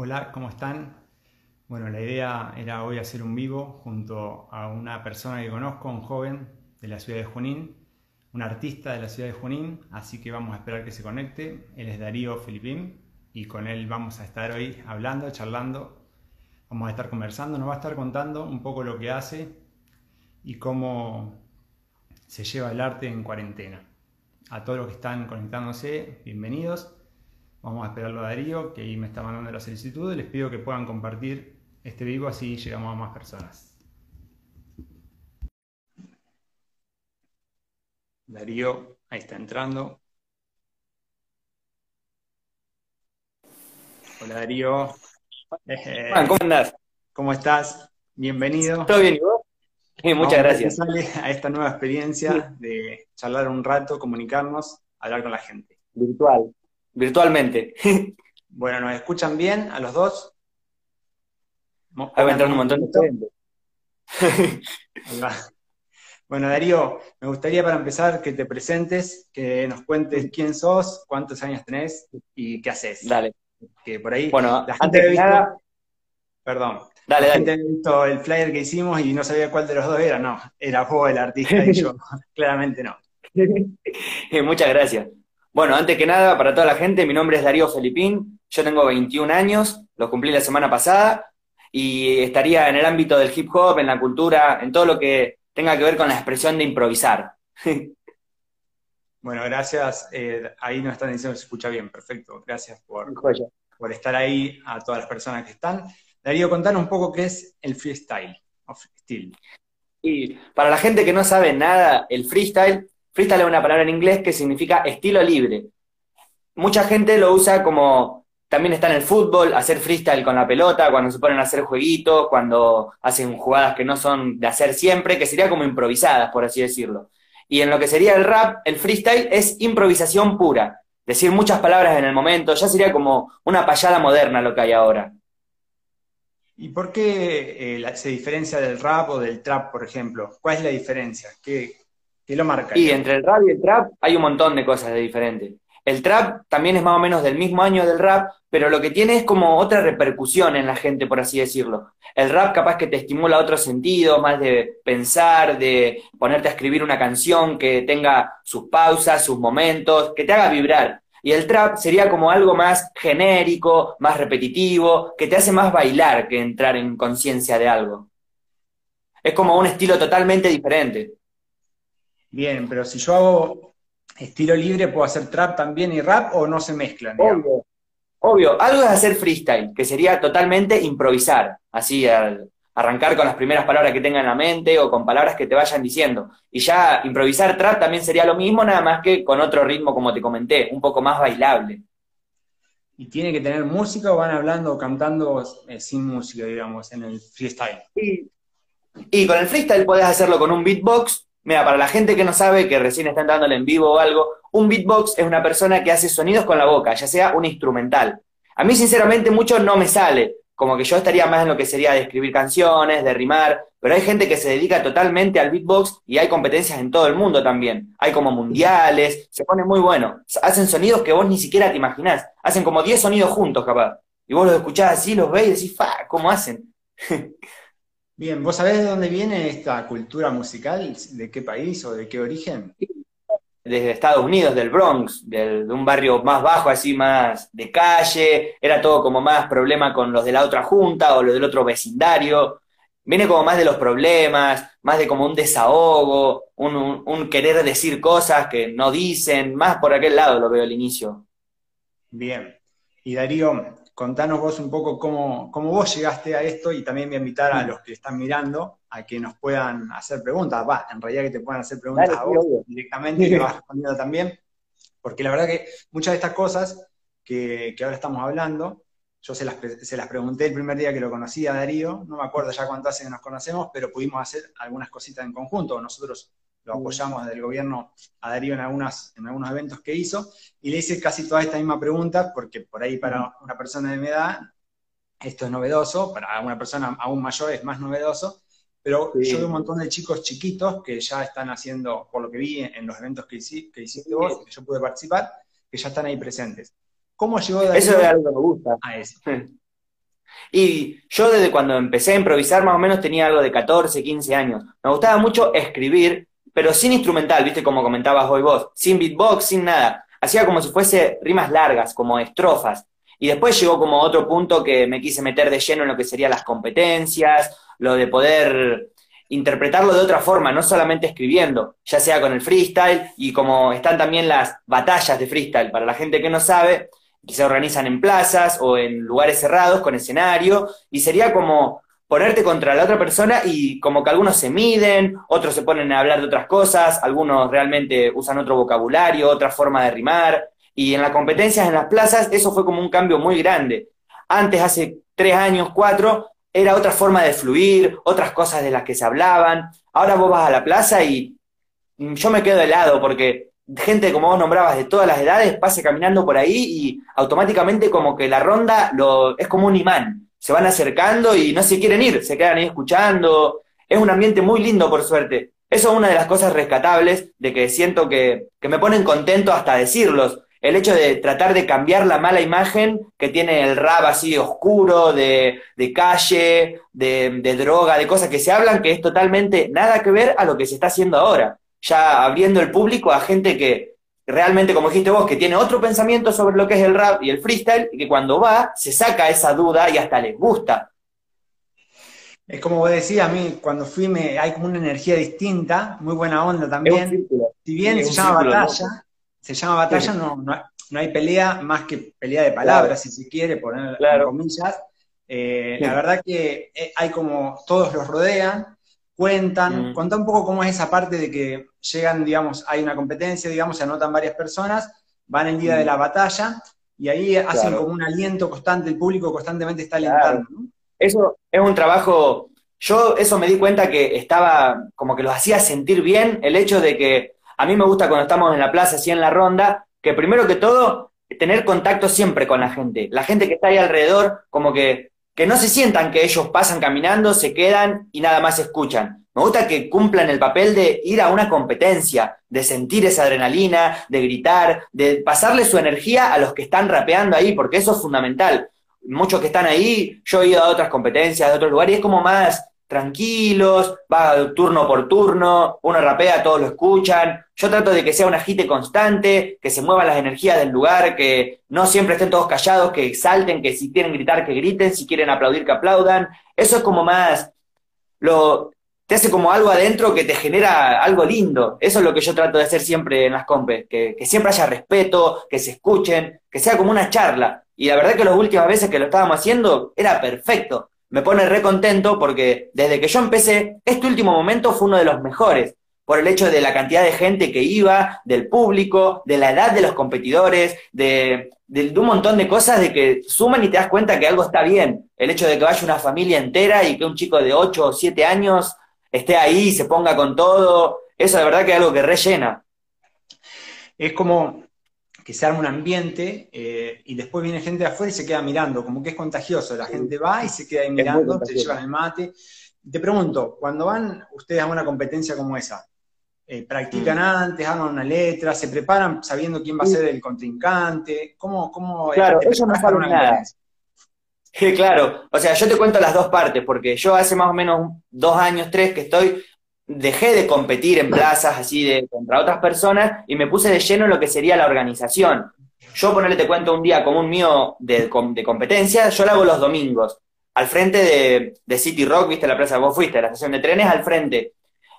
Hola, ¿cómo están? Bueno, la idea era hoy hacer un vivo junto a una persona que conozco, un joven de la ciudad de Junín, un artista de la ciudad de Junín, así que vamos a esperar que se conecte. Él es Darío Filipín y con él vamos a estar hoy hablando, charlando, vamos a estar conversando, nos va a estar contando un poco lo que hace y cómo se lleva el arte en cuarentena. A todos los que están conectándose, bienvenidos. Vamos a esperarlo a Darío, que ahí me está mandando la solicitud. Les pido que puedan compartir este vivo, así llegamos a más personas. Darío, ahí está entrando. Hola Darío. ¿Cómo andás? ¿Cómo estás? Bienvenido. ¿Todo bien y vos? muchas gracias. Sale a esta nueva experiencia de charlar un rato, comunicarnos, hablar con la gente. Virtual virtualmente. Bueno, ¿nos escuchan bien a los dos? Ahí va a entrar un montón de gente. Bueno, Darío, me gustaría para empezar que te presentes, que nos cuentes quién sos, cuántos años tenés y qué haces. Dale. Que por ahí bueno, la gente antes visto, perdón, dale, la gente había visto el flyer que hicimos y no sabía cuál de los dos era. No, era vos el artista y yo. Claramente no. Muchas gracias. Bueno, antes que nada, para toda la gente, mi nombre es Darío Felipín, yo tengo 21 años, lo cumplí la semana pasada, y estaría en el ámbito del hip hop, en la cultura, en todo lo que tenga que ver con la expresión de improvisar. Bueno, gracias. Eh, ahí nos están diciendo que se escucha bien, perfecto. Gracias por, por estar ahí a todas las personas que están. Darío, contanos un poco qué es el freestyle o freestyle. Y para la gente que no sabe nada, el freestyle Freestyle es una palabra en inglés que significa estilo libre. Mucha gente lo usa como también está en el fútbol, hacer freestyle con la pelota, cuando se ponen a hacer jueguitos, cuando hacen jugadas que no son de hacer siempre, que sería como improvisadas, por así decirlo. Y en lo que sería el rap, el freestyle es improvisación pura, decir muchas palabras en el momento, ya sería como una payada moderna lo que hay ahora. ¿Y por qué eh, se diferencia del rap o del trap, por ejemplo? ¿Cuál es la diferencia? ¿Qué, ¿Qué lo marca? Y entre el rap y el trap hay un montón de cosas de diferentes. El trap también es más o menos del mismo año del rap, pero lo que tiene es como otra repercusión en la gente, por así decirlo. El rap capaz que te estimula otro sentido, más de pensar, de ponerte a escribir una canción que tenga sus pausas, sus momentos, que te haga vibrar. Y el trap sería como algo más genérico, más repetitivo, que te hace más bailar que entrar en conciencia de algo. Es como un estilo totalmente diferente. Bien, pero si yo hago estilo libre, ¿puedo hacer trap también y rap o no se mezclan? Obvio. Obvio, algo es hacer freestyle, que sería totalmente improvisar, así al arrancar con las primeras palabras que tenga en la mente o con palabras que te vayan diciendo. Y ya improvisar trap también sería lo mismo, nada más que con otro ritmo, como te comenté, un poco más bailable. ¿Y tiene que tener música o van hablando o cantando eh, sin música, digamos, en el freestyle? y con el freestyle puedes hacerlo con un beatbox Mira, para la gente que no sabe, que recién está dándole en vivo o algo, un beatbox es una persona que hace sonidos con la boca, ya sea un instrumental. A mí, sinceramente, mucho no me sale. Como que yo estaría más en lo que sería de escribir canciones, de rimar, pero hay gente que se dedica totalmente al beatbox y hay competencias en todo el mundo también. Hay como mundiales, se pone muy bueno. Hacen sonidos que vos ni siquiera te imaginás. Hacen como 10 sonidos juntos, capaz. Y vos los escuchás así, los ves y decís, fa, ¿cómo hacen? Bien, ¿vos sabés de dónde viene esta cultura musical? ¿De qué país o de qué origen? Desde Estados Unidos, del Bronx, de un barrio más bajo, así más de calle, era todo como más problema con los de la otra junta o los del otro vecindario. Viene como más de los problemas, más de como un desahogo, un, un querer decir cosas que no dicen, más por aquel lado lo veo al inicio. Bien. Y Darío, contanos vos un poco cómo, vos llegaste a esto y también voy a invitar a los que están mirando a que nos puedan hacer preguntas, va, en realidad que te puedan hacer preguntas a vos directamente y que vas respondiendo también, porque la verdad que muchas de estas cosas que, ahora estamos hablando, yo se las, se las, pregunté el primer día que lo conocí a Darío, no me acuerdo ya cuánto hace que nos conocemos, pero pudimos hacer algunas cositas en conjunto, nosotros lo apoyamos del gobierno a Darío en, algunas, en algunos eventos que hizo, y le hice casi toda esta misma pregunta, porque por ahí para una persona de mi edad esto es novedoso, para una persona aún mayor es más novedoso, pero yo veo un montón de chicos chiquitos que ya están haciendo, por lo que vi en los eventos que, que hiciste vos, que yo pude participar, que ya están ahí presentes. ¿Cómo llegó Darío eso es algo que me gusta. a eso? Y yo desde cuando empecé a improvisar más o menos tenía algo de 14, 15 años. Me gustaba mucho escribir, pero sin instrumental, viste como comentabas hoy vos, sin beatbox, sin nada. Hacía como si fuese rimas largas, como estrofas. Y después llegó como otro punto que me quise meter de lleno en lo que serían las competencias, lo de poder interpretarlo de otra forma, no solamente escribiendo, ya sea con el freestyle y como están también las batallas de freestyle, para la gente que no sabe, que se organizan en plazas o en lugares cerrados con escenario, y sería como ponerte contra la otra persona y como que algunos se miden, otros se ponen a hablar de otras cosas, algunos realmente usan otro vocabulario, otra forma de rimar, y en las competencias en las plazas eso fue como un cambio muy grande. Antes, hace tres años, cuatro, era otra forma de fluir, otras cosas de las que se hablaban. Ahora vos vas a la plaza y yo me quedo helado porque gente como vos nombrabas de todas las edades pase caminando por ahí y automáticamente como que la ronda lo, es como un imán. Se van acercando y no se quieren ir, se quedan ahí escuchando. Es un ambiente muy lindo, por suerte. Eso es una de las cosas rescatables de que siento que, que me ponen contento hasta decirlos el hecho de tratar de cambiar la mala imagen que tiene el rap así oscuro, de, de calle, de, de, droga, de cosas que se hablan que es totalmente nada que ver a lo que se está haciendo ahora. Ya abriendo el público a gente que realmente, como dijiste vos, que tiene otro pensamiento sobre lo que es el rap y el freestyle, y que cuando va se saca esa duda y hasta les gusta. Es como vos decías, a mí cuando fui me, hay como una energía distinta, muy buena onda también. Si bien se llama batalla, se llama batalla, no, no, hay pelea más que pelea de palabras, si se quiere, poner comillas. Eh, la verdad que eh, hay como todos los rodean, cuentan, mm. cuenta un poco cómo es esa parte de que llegan, digamos, hay una competencia, digamos, se anotan varias personas, van el día de mm. la batalla y ahí hacen como un aliento constante, el público constantemente está alentando. Eso es un trabajo, yo eso me di cuenta que estaba, como que los hacía sentir bien el hecho de que a mí me gusta cuando estamos en la plaza, así en la ronda, que primero que todo, tener contacto siempre con la gente. La gente que está ahí alrededor, como que, que no se sientan que ellos pasan caminando, se quedan y nada más escuchan. Me gusta que cumplan el papel de ir a una competencia, de sentir esa adrenalina, de gritar, de pasarle su energía a los que están rapeando ahí, porque eso es fundamental. Muchos que están ahí, yo he ido a otras competencias de otros lugares, y es como más, tranquilos, va turno por turno, uno rapea, todos lo escuchan. Yo trato de que sea un agite constante, que se muevan las energías del lugar, que no siempre estén todos callados, que salten, que si quieren gritar, que griten, si quieren aplaudir, que aplaudan. Eso es como más, lo, te hace como algo adentro que te genera algo lindo. Eso es lo que yo trato de hacer siempre en las compes, que, que siempre haya respeto, que se escuchen, que sea como una charla. Y la verdad que las últimas veces que lo estábamos haciendo era perfecto me pone re contento porque desde que yo empecé, este último momento fue uno de los mejores, por el hecho de la cantidad de gente que iba, del público, de la edad de los competidores, de, un montón de cosas de que suman y te das cuenta que algo está bien. El hecho de que vaya una familia entera y que un chico de 8 o 7 años esté ahí se ponga con todo, eso de verdad que es algo que rellena. Es como, que se arma un ambiente eh, y después viene gente de afuera y se queda mirando, como que es contagioso. La gente va y se queda ahí mirando, te llevan el mate. Te pregunto, cuando van ustedes a una competencia como esa, eh, ¿practican mm. antes, arman una letra, se preparan sabiendo quién va a ser el contrincante? ¿Cómo, cómo claro, eso no sabe nada. claro, o sea, yo te cuento las dos partes, porque yo hace más o menos dos años, tres, que estoy dejé de competir en plazas así de contra otras personas y me puse de lleno en lo que sería la organización. Yo ponerle te cuento un día común mío de, competencia, yo lo hago los domingos, al frente de, City Rock, viste la plaza, vos fuiste, la estación de trenes al frente.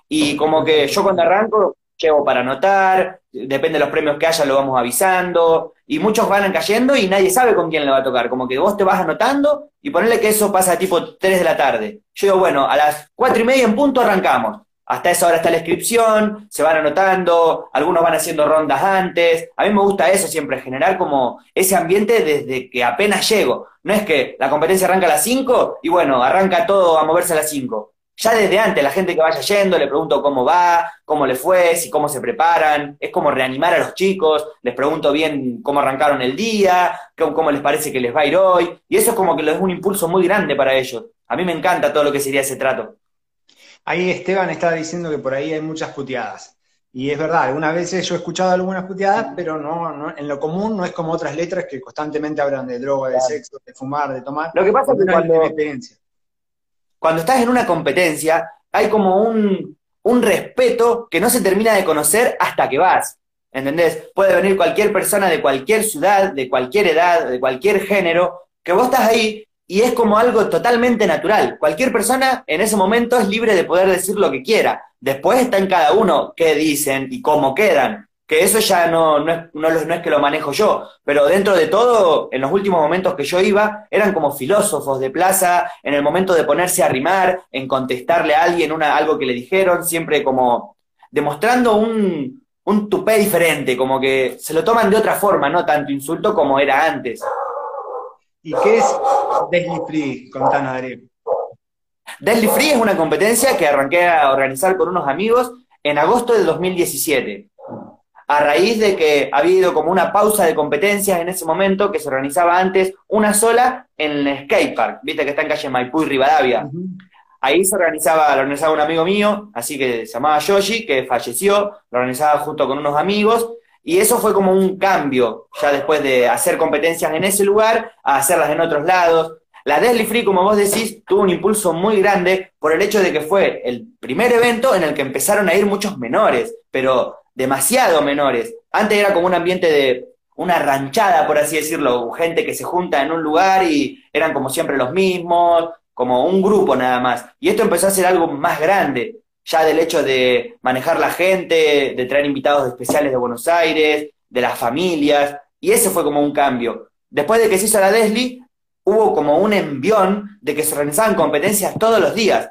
Y como que yo cuando arranco, llevo para anotar, depende de los premios que haya, lo vamos avisando, y muchos van cayendo y nadie sabe con quién le va a tocar, como que vos te vas anotando y ponerle que eso pasa tipo 3 de la tarde. Yo digo, bueno, a las 4 y media en punto arrancamos. Hasta esa hora está la inscripción, se van anotando, algunos van haciendo rondas antes. A mí me gusta eso siempre, generar como ese ambiente desde que apenas llego. No es que la competencia arranca a las 5 y bueno, arranca todo a moverse a las 5. Ya desde antes, la gente que vaya yendo, le pregunto cómo va, cómo le fue, si cómo se preparan. Es como reanimar a los chicos, les pregunto bien cómo arrancaron el día, cómo les parece que les va a ir hoy. Y eso es como que es un impulso muy grande para ellos. A mí me encanta todo lo que sería ese trato. Ahí Esteban estaba diciendo que por ahí hay muchas puteadas. Y es verdad, algunas veces yo he escuchado algunas puteadas, pero no, en lo común no es como otras letras que constantemente hablan de droga, de sexo, de fumar, de tomar. Lo que pasa es que cuando, cuando estás en una competencia, hay como un, un respeto que no se termina de conocer hasta que vas. ¿Entendés? Puede venir cualquier persona de cualquier ciudad, de cualquier edad, de cualquier género, que vos estás ahí y es como algo totalmente natural. Cualquier persona en ese momento es libre de poder decir lo que quiera. Después está en cada uno qué dicen y cómo quedan. Que eso ya no, no, es, no, es que lo manejo yo, pero dentro de todo, en los últimos momentos que yo iba, eran como filósofos de plaza, en el momento de ponerse a rimar, en contestarle a alguien una, algo que le dijeron, siempre como demostrando un, un tupé diferente, como que se lo toman de otra forma, no tanto insulto como era antes. ¿Y qué es Deadly Free? Contanos, Darío. Deadly Free es una competencia que arranqué a organizar con unos amigos en agosto del 2017. A raíz de que había habido como una pausa de competencias en ese momento, que se organizaba antes una sola en el skatepark, viste que está en calle Maipú y Rivadavia. Ahí se organizaba, lo organizaba un amigo mío, así que se llamaba Yoshi, que falleció, lo organizaba junto con unos amigos, y eso fue como un cambio, ya después de hacer competencias en ese lugar, a hacerlas en otros lados. La Deadly Free, como vos decís, tuvo un impulso muy grande por el hecho de que fue el primer evento en el que empezaron a ir muchos menores, pero demasiado menores. Antes era como un ambiente de una ranchada, por así decirlo, gente que se junta en un lugar y eran como siempre los mismos, como un grupo nada más. Y esto empezó a ser algo más grande ya del hecho de manejar la gente, de traer invitados especiales de Buenos Aires, de las familias, y ese fue como un cambio. Después de que se hizo la Desli, hubo como un envión de que se organizaban competencias todos los días.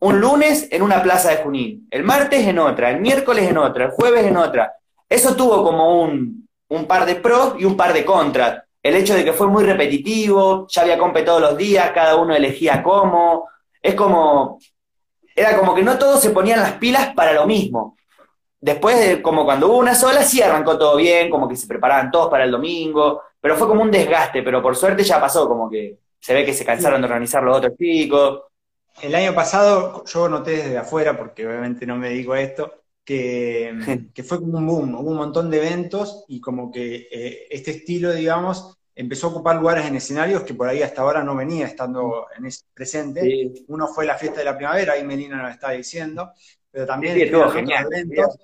Un lunes en una plaza de Junín, el martes en otra, el miércoles en otra, el jueves en otra. Eso tuvo como un, un par de pros y un par de contras. El hecho de que fue muy repetitivo, ya había compe todos los días, cada uno elegía cómo. Es como, era como que no todos se ponían las pilas para lo mismo. Después, como cuando hubo una sola, sí arrancó todo bien, como que se preparaban todos para el domingo, pero fue como un desgaste, pero por suerte ya pasó, como que se ve que se cansaron de organizar los otros chicos. El año pasado yo noté desde afuera, porque obviamente no me dedico a esto, que, que fue como un boom, hubo un montón de eventos y como que eh, este estilo, digamos, empezó a ocupar lugares en escenarios que por ahí hasta ahora no venía estando en ese presente. Uno fue la fiesta de la primavera, ahí Melina nos está diciendo, pero también sí, eventos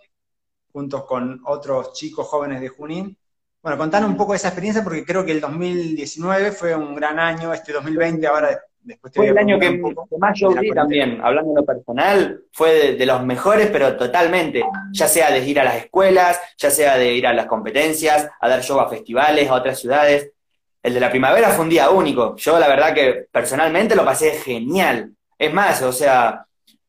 juntos con otros chicos jóvenes de Junín. Bueno, contanos un poco de esa experiencia porque creo que el 2019 fue un gran año, este 2020 ahora después te Fue el año que, más yo vi también, hablando de lo personal, fue de, de, los mejores, pero totalmente, ya sea de ir a las escuelas, ya sea de ir a las competencias, a dar show a festivales, a otras ciudades, el de la primavera fue un día único. Yo la verdad que personalmente lo pasé genial. Es más, o sea,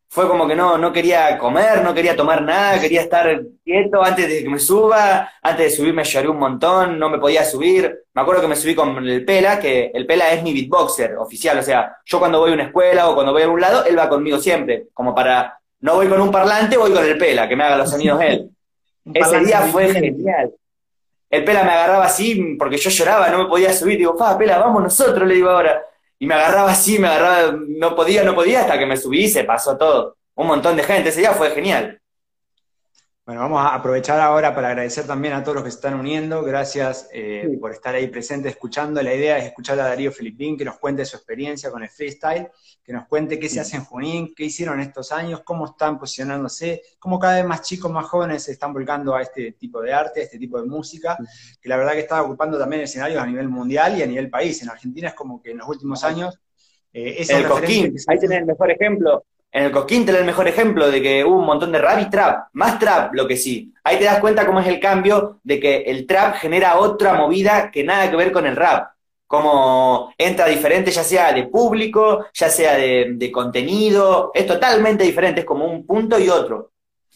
fue como que no, no quería comer, no quería tomar nada, quería estar quieto antes de que me suba, antes de subirme lloré un montón, no me podía subir. Me acuerdo que me subí con el Pela, que el Pela es mi beatboxer oficial, o sea, yo cuando voy a una escuela o cuando voy a un lado, él va conmigo siempre, como para, no voy con un parlante, voy con el Pela, que me haga los sonidos él. Ese día fue genial el Pela me agarraba así porque yo lloraba, no me podía subir. Digo, pa, Pela, vamos nosotros, le digo ahora. Y me agarraba así, me agarraba, no podía, no podía, hasta que me subí se pasó todo. Un montón de gente, ese día fue genial. Bueno, vamos a aprovechar ahora para agradecer también a todos los que se están uniendo. Gracias eh, por estar ahí presente, escuchando. La idea es escuchar a Darío Filipín, que nos cuente su experiencia con el freestyle, que nos cuente qué se hace en Junín, qué hicieron estos años, cómo están posicionándose, cómo cada vez más chicos, más jóvenes se están volcando a este tipo de arte, a este tipo de música, que la verdad que está ocupando también escenarios a nivel mundial y a nivel país. En Argentina es como que en los últimos años... Eh, el Coquín, ahí tenés el mejor ejemplo en el Cosquín te el mejor ejemplo de que hubo un montón de rap y trap, más trap lo que sí. Ahí te das cuenta cómo es el cambio de que el trap genera otra movida que nada que ver con el rap. Como entra diferente, ya sea de público, ya sea de, contenido, es totalmente diferente, es como un punto y otro.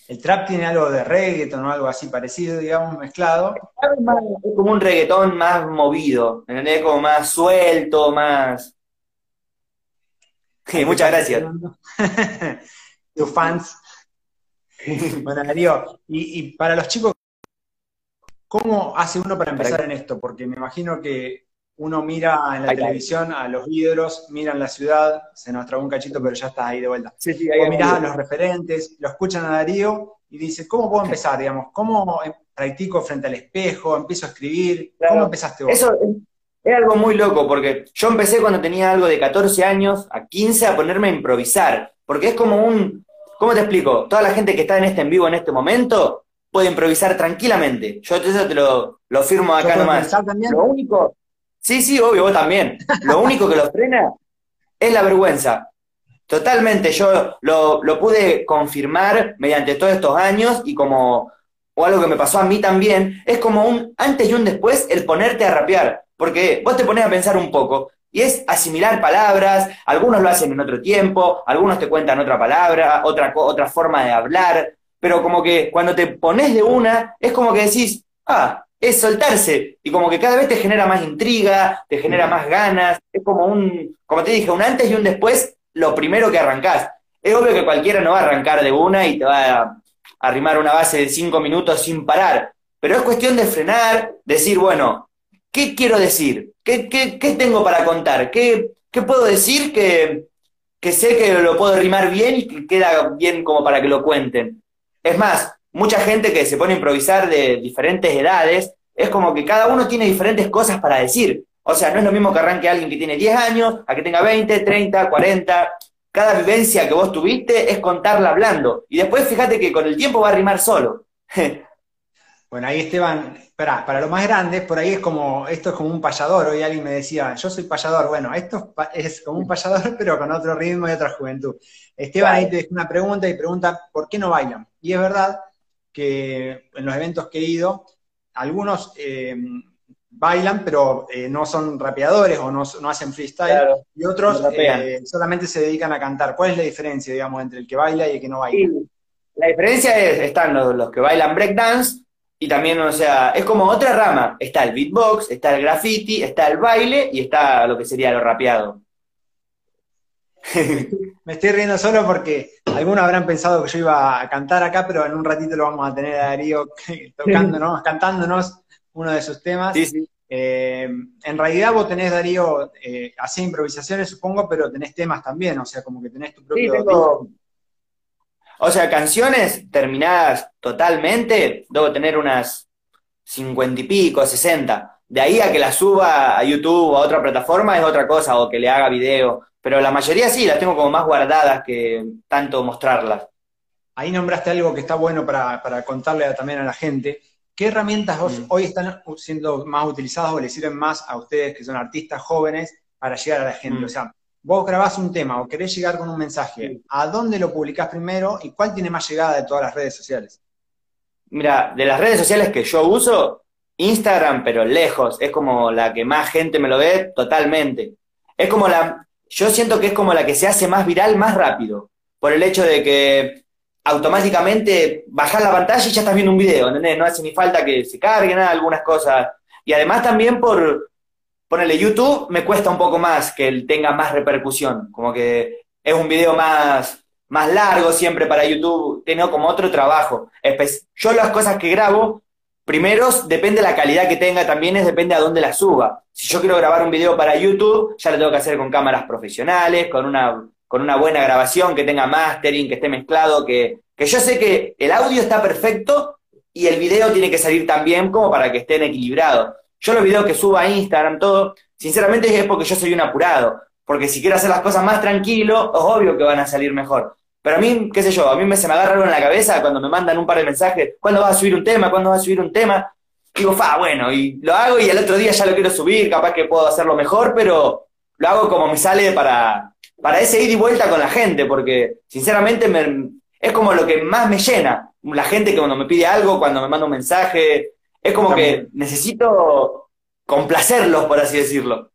El trap tiene algo de reggaeton o algo así parecido, digamos, mezclado. Es como un reggaetón más movido, ¿entendés? Como más suelto, más muchas gracias. Tus fans. bueno, Darío, y, para los chicos, ¿cómo hace uno para empezar en esto? Porque me imagino que uno mira en la televisión a los ídolos, mira en la ciudad, se nos trabó un cachito, pero ya está ahí de vuelta. Sí, sí, mirás a los referentes, lo escuchan a Darío y dice, ¿cómo puedo empezar? Digamos, ¿cómo practico frente al espejo? ¿Empiezo a escribir? ¿Cómo empezaste vos? Eso es algo muy loco, porque yo empecé cuando tenía algo de 14 años a 15 a ponerme a improvisar, porque es como un, ¿cómo te explico? Toda la gente que está en este en vivo en este momento puede improvisar tranquilamente. Yo eso te lo, lo firmo acá nomás. También? Lo único, sí, sí, obvio, vos también. Lo único que lo frena es la vergüenza. Totalmente, yo lo, lo pude confirmar mediante todos estos años y como, o algo que me pasó a mí también, es como un antes y un después el ponerte a rapear. Porque vos te pones a pensar un poco y es asimilar palabras, algunos lo hacen en otro tiempo, algunos te cuentan otra palabra, otra, otra forma de hablar, pero como que cuando te pones de una, es como que decís, ah, es soltarse, y como que cada vez te genera más intriga, te genera más ganas, es como un, como te dije, un antes y un después, lo primero que arrancás. Es obvio que cualquiera no va a arrancar de una y te va a arrimar una base de cinco minutos sin parar, pero es cuestión de frenar, decir, bueno, ¿qué quiero decir? ¿Qué, tengo para contar? ¿Qué, puedo decir que, que sé que lo puedo rimar bien y que queda bien como para que lo cuenten? Es más, mucha gente que se pone a improvisar de diferentes edades, es como que cada uno tiene diferentes cosas para decir. O sea, no es lo mismo que arranque alguien que tiene 10 años, a que tenga 20, 30, 40. Cada vivencia que vos tuviste es contarla hablando. Y después fíjate que con el tiempo va a rimar solo. bueno, ahí Esteban, para, para los más grandes, por ahí es como, esto es como un payador. Hoy alguien me decía, yo soy payador. Bueno, esto es como un payador, pero con otro ritmo y otra juventud. Esteban ahí te deja una pregunta y pregunta, ¿por qué no bailan? Y es verdad que en los eventos que he ido, algunos eh, bailan, pero eh, no son rapeadores o no, hacen freestyle, y otros eh, solamente se dedican a cantar. ¿Cuál es la diferencia, digamos, entre el que baila y el que no baila? la diferencia es, están los, que bailan breakdance, y también, o sea, es como otra rama. Está el beatbox, está el graffiti, está el baile y está lo que sería lo rapeado. Me estoy riendo solo porque algunos habrán pensado que yo iba a cantar acá, pero en un ratito lo vamos a tener a Darío tocándonos, cantándonos uno de sus temas. Eh, en realidad vos tenés, Darío, eh, improvisaciones, supongo, pero tenés temas también, o sea, como que tenés tu propio... O sea, canciones terminadas totalmente, debo tener unas cincuenta y pico, sesenta. De ahí a que las suba a YouTube o a otra plataforma es otra cosa, o que le haga video. Pero la mayoría sí, las tengo como más guardadas que tanto mostrarlas. Ahí nombraste algo que está bueno para, contarle también a la gente. ¿Qué herramientas mm. hoy están siendo más utilizadas o le sirven más a ustedes que son artistas jóvenes para llegar a la gente? Mm. O sea, vos grabás un tema o querés llegar con un mensaje, ¿a dónde lo publicás primero y cuál tiene más llegada de todas las redes sociales? Mira, de las redes sociales que yo uso, Instagram, pero lejos, es como la que más gente me lo ve totalmente. Es como la, yo siento que es como la que se hace más viral más rápido, por el hecho de que automáticamente bajas la pantalla y ya estás viendo un video, ¿entendés? No hace ni falta que se carguen algunas cosas. Y además también por, ponerle YouTube, me cuesta un poco más que él tenga más repercusión, como que es un video más, más largo siempre para YouTube, tengo como otro trabajo. Yo las cosas que grabo Primero, depende de la calidad que tenga, también es depende a dónde la suba. Si yo quiero grabar un video para YouTube, ya lo tengo que hacer con cámaras profesionales, con una, con una buena grabación, que tenga mastering, que esté mezclado, que, que yo sé que el audio está perfecto y el video tiene que salir también como para que estén equilibrados. Yo los videos que subo a Instagram, todo, sinceramente es porque yo soy un apurado. Porque si quiero hacer las cosas más tranquilo, es obvio que van a salir mejor. Pero a mí, qué sé yo, a mí me, se me agarra algo en la cabeza cuando me mandan un par de mensajes, ¿cuándo vas a subir un tema? ¿Cuándo vas a subir un tema? Digo, fa, bueno, y lo hago y el otro día ya lo quiero subir, capaz que puedo hacerlo mejor, pero lo hago como me sale para, para ese ir y vuelta con la gente, porque sinceramente me, es como lo que más me llena. La gente que cuando me pide algo, cuando me manda un mensaje, es como que necesito complacerlos, por así decirlo.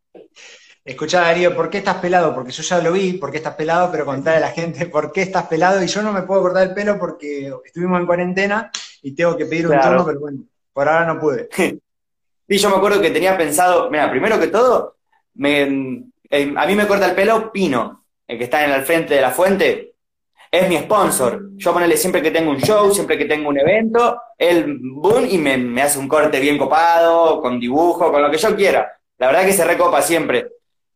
Escuchá, Darío, ¿por qué estás pelado? Porque yo ya lo vi, ¿por qué estás pelado? Pero contarle a la gente por qué estás pelado. Y yo no me puedo cortar el pelo porque estuvimos en cuarentena y tengo que pedir un turno, pero bueno, por ahora no pude. Sí, yo me acuerdo que tenía pensado, mira, primero que todo, me, eh, a mí me corta el pelo Pino, el que está en el frente de la fuente, es mi sponsor. Yo ponele siempre que tengo un show, siempre que tengo un evento, él, boom, y me, me hace un corte bien copado, con dibujo, con lo que yo quiera. La verdad que se recopa siempre.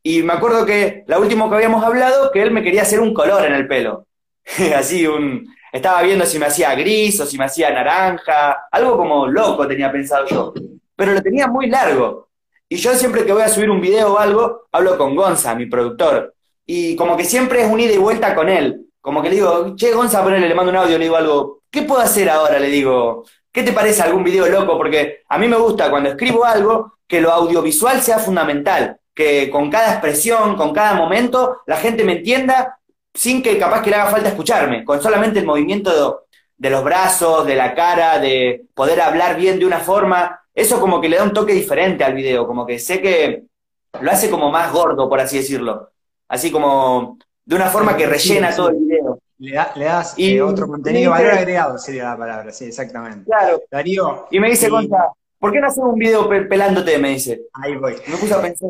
Y me acuerdo que la última que habíamos hablado, que él me quería hacer un color en el pelo. Así, un. Estaba viendo si me hacía gris o si me hacía naranja, algo como loco tenía pensado yo. Pero lo tenía muy largo. Y yo siempre que voy a subir un video o algo, hablo con Gonza, mi productor. Y como que siempre es un ida y vuelta con él. Como que le digo, che, Gonza, ponele, le mando un audio, le digo algo, ¿qué puedo hacer ahora? Le digo, ¿qué te parece algún video loco? Porque a mí me gusta cuando escribo algo que lo audiovisual sea fundamental, que con cada expresión, con cada momento, la gente me entienda sin que capaz que le haga falta escucharme, con solamente el movimiento de, los brazos, de la cara, de poder hablar bien de una forma, eso como que le da un toque diferente al video, como que sé que lo hace como más gordo, por así decirlo, así como de una forma que rellena todo el video. Le, das y, eh, otro contenido, valor agregado sería la palabra, sí, exactamente. Claro. Darío. Y me dice, Concha, ¿por qué no haces un video pelándote? Me dice. Ahí voy. me puse a pensar,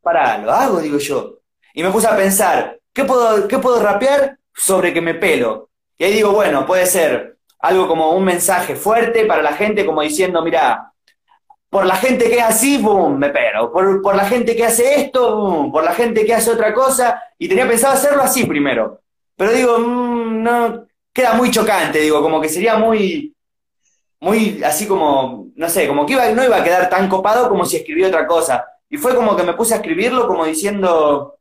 pará, lo hago, digo yo. Y me puse a pensar, ¿qué puedo, ¿qué puedo rapear sobre que me pelo? Y ahí digo, bueno, puede ser algo como un mensaje fuerte para la gente, como diciendo, mira, por la gente que es así, boom, me pelo. Por, por la gente que hace esto, boom. Por la gente que hace otra cosa. Y tenía pensado hacerlo así primero. Pero digo, mm, no, queda muy chocante, digo, como que sería muy, muy así como, no sé, como que no iba a quedar tan copado como si escribía otra cosa. Y fue como que me puse a escribirlo como diciendo,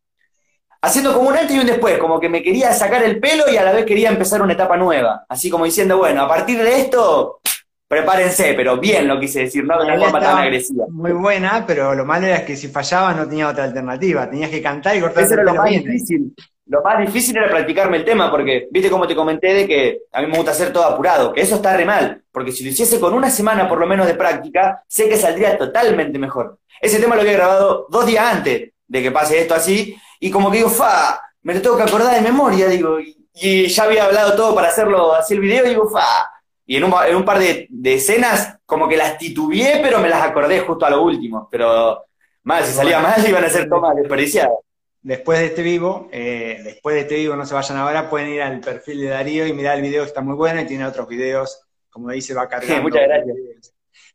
haciendo como un antes y un después, como que me quería sacar el pelo y a la vez quería empezar una etapa nueva. Así como diciendo, bueno, a partir de esto, prepárense, pero bien lo quise decir, no de una forma tan agresiva. Muy buena, pero lo malo era que si fallaba no tenía otra alternativa, tenías que cantar y cortar Eso era lo más difícil. Lo más difícil era practicarme el tema, porque, viste como te comenté de que a mí me gusta hacer todo apurado, que eso está re mal, porque si lo hiciese con una semana por lo menos de práctica, sé que saldría totalmente mejor. Ese tema lo había grabado dos días antes de que pase esto así, y como que digo, fa, me lo tengo que acordar de memoria, digo, y, ya había hablado todo para hacerlo así el video, y digo, fa. Y en un, en un par de, escenas, como que las titubeé, pero me las acordé justo a lo último. Pero mal, si salía mal, iban a ser tomas desperdiciadas después de este vivo, eh, después de este vivo, no se vayan ahora, pueden ir al perfil de Darío y mirar el video está muy bueno y tiene otros videos, como dice, va cargando. muchas gracias.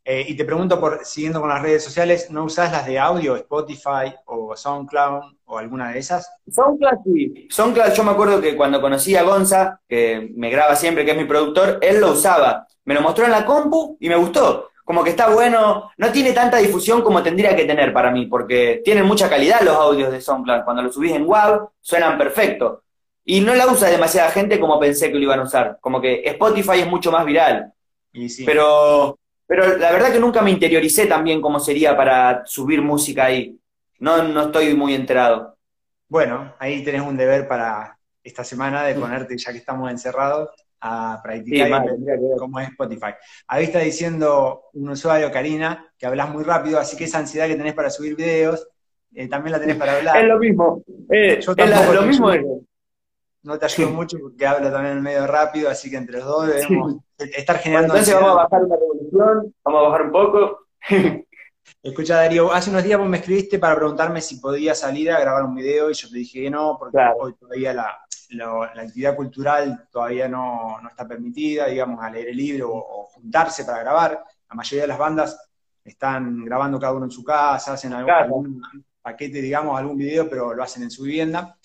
Eh, y te pregunto, por siguiendo con las redes sociales, ¿no usás las de audio, Spotify o SoundCloud o alguna de esas? SoundCloud sí. SoundCloud, yo me acuerdo que cuando conocí a Gonza, que me graba siempre, que es mi productor, él lo usaba. Me lo mostró en la compu y me gustó como que está bueno, no tiene tanta difusión como tendría que tener para mí, porque tienen mucha calidad los audios de SoundCloud. Cuando los subís en WAV, suenan perfecto. Y no la usa demasiada gente como pensé que lo iban a usar. Como que Spotify es mucho más viral. Pero, pero la verdad que nunca me interioricé también cómo sería para subir música ahí. No, no estoy muy enterado. Bueno, ahí tenés un deber para esta semana de ponerte, ya que estamos encerrados, a practicar como es Spotify. Ahí está diciendo un usuario, Karina, que hablas muy rápido, así que esa ansiedad que tenés para subir videos, eh, también la tenés para hablar. Es lo mismo. Eh, Yo es lo mismo. No te ayudo mucho porque hablo también medio rápido, así que entre los dos debemos estar generando. entonces vamos a bajar una revolución, vamos a bajar un poco. Escucha, Darío, hace unos días vos me escribiste para preguntarme si podía salir a grabar un video y yo te dije que no, porque hoy todavía la, la actividad cultural todavía no, está permitida, digamos, a leer el libro o, juntarse para grabar. La mayoría de las bandas están grabando cada uno en su casa, hacen algún, paquete, digamos, algún video, pero lo hacen en su vivienda.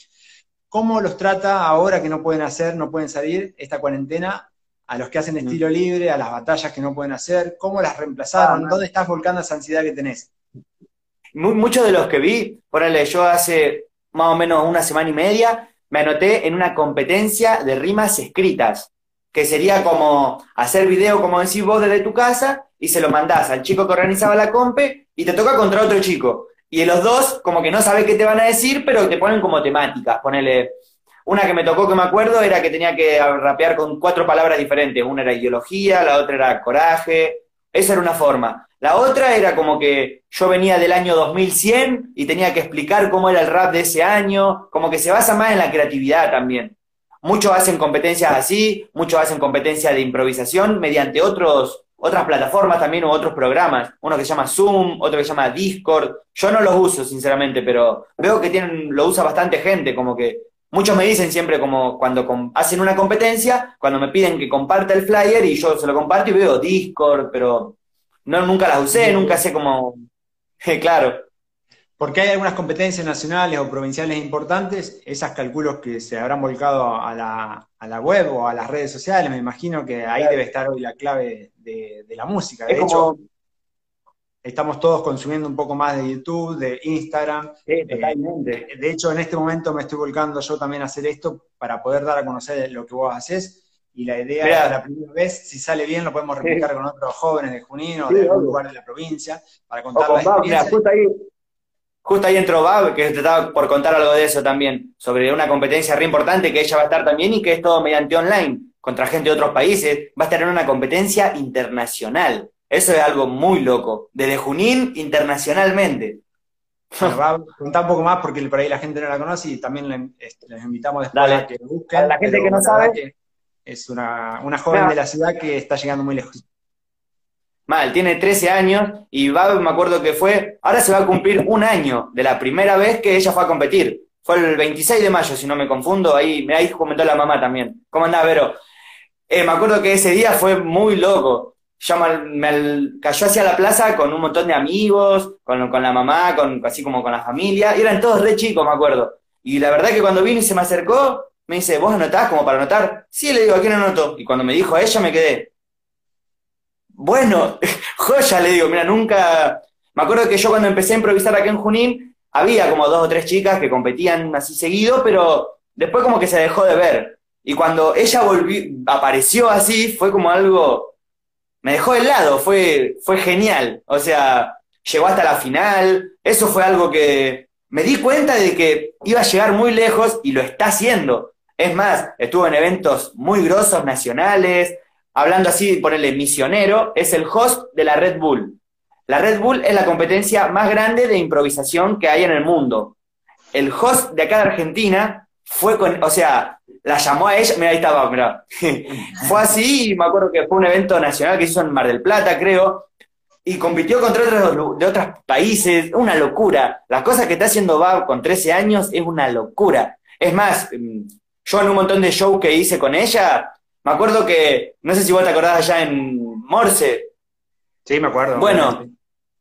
¿Cómo los trata ahora que no pueden hacer, no pueden salir esta cuarentena a los que hacen estilo libre, a las batallas que no pueden hacer? ¿Cómo las reemplazaron? Ah, ¿Dónde estás volcando esa ansiedad que tenés? Muchos de los que vi, ponele, yo hace más o menos una semana y media, me anoté en una competencia de rimas escritas, que sería como hacer video, como decís vos, desde tu casa, y se lo mandás al chico que organizaba la compe, y te toca contra otro chico. Y los dos, como que no sabes qué te van a decir, pero te ponen como temáticas. Ponele. Una que me tocó que me acuerdo era que tenía que rapear con cuatro palabras diferentes. Una era ideología, la otra era coraje. Esa era una forma. La otra era como que yo venía del año 2100 y tenía que explicar cómo era el rap de ese año, como que se basa más en la creatividad también. Muchos hacen competencias así, muchos hacen competencias de improvisación mediante otros, otras plataformas también u otros programas. Uno que se llama Zoom, otro que se llama Discord. Yo no los uso, sinceramente, pero veo que tienen, lo usa bastante gente, como que muchos me dicen siempre como cuando hacen una competencia, cuando me piden que comparta el flyer y yo se lo comparto y veo Discord, pero no, nunca las usé, nunca sé cómo. claro. Porque hay algunas competencias nacionales o provinciales importantes, esas calculos que se habrán volcado a la, web o a las redes sociales, me imagino que ahí debe estar hoy la clave de, la música. De hecho, estamos todos consumiendo un poco más de YouTube, de Instagram. Sí, totalmente. de hecho, en este momento me estoy volcando yo también a hacer esto para poder dar a conocer lo que vos haces. Y la idea es la primera vez, si sale bien, lo podemos replicar con otros jóvenes de Junín o de algún lugar de la provincia para contar la experiencia. Justo ahí entró Bab, que te estaba por contar algo de eso también, sobre una competencia re importante que ella va a estar también y que es todo mediante online, contra gente de otros países. Va a estar en una competencia internacional. Eso es algo muy loco. Desde Junín, internacionalmente. Bueno, Bab, contá un poco más porque por ahí la gente no la conoce y también este, les, invitamos después a que busquen. A la gente que no sabe. es una, una joven de la ciudad que está llegando muy lejos. Mal, tiene 13 años y va, me acuerdo que fue, ahora se va a cumplir un año de la primera vez que ella fue a competir. Fue el 26 de mayo, si no me confundo, ahí, ahí comentó la mamá también. ¿Cómo andaba, Vero? Eh, me acuerdo que ese día fue muy loco. Ya me, cayó hacia la plaza con un montón de amigos, con, con la mamá, con, así como con la familia, y eran todos re chicos, me acuerdo. Y la verdad que cuando vino y se me acercó, me dice, ¿vos anotás como para anotar? Sí, le digo, ¿a quién anoto? Y cuando me dijo a ella me quedé, bueno, joya, le digo, mira, nunca... Me acuerdo que yo cuando empecé a improvisar aquí en Junín, había como dos o tres chicas que competían así seguido, pero después como que se dejó de ver. Y cuando ella volvió, apareció así, fue como algo... Me dejó de lado, fue, fue genial. O sea, llegó hasta la final, eso fue algo que me di cuenta de que iba a llegar muy lejos y lo está haciendo. Es más, estuvo en eventos muy grosos nacionales, hablando así, ponerle misionero, es el host de la Red Bull. La Red Bull es la competencia más grande de improvisación que hay en el mundo. El host de acá de Argentina fue con, o sea, la llamó a ella, mira, ahí estaba, mira. fue así y me acuerdo que fue un evento nacional que hizo en Mar del Plata, creo, y compitió contra otros de otros países, una locura. Las cosas que está haciendo Bab con 13 años es una locura. Es más, mm, yo en un montón de shows que hice con ella, me acuerdo que, no sé si vos te acordás allá en Morse. Sí, me acuerdo. Bueno,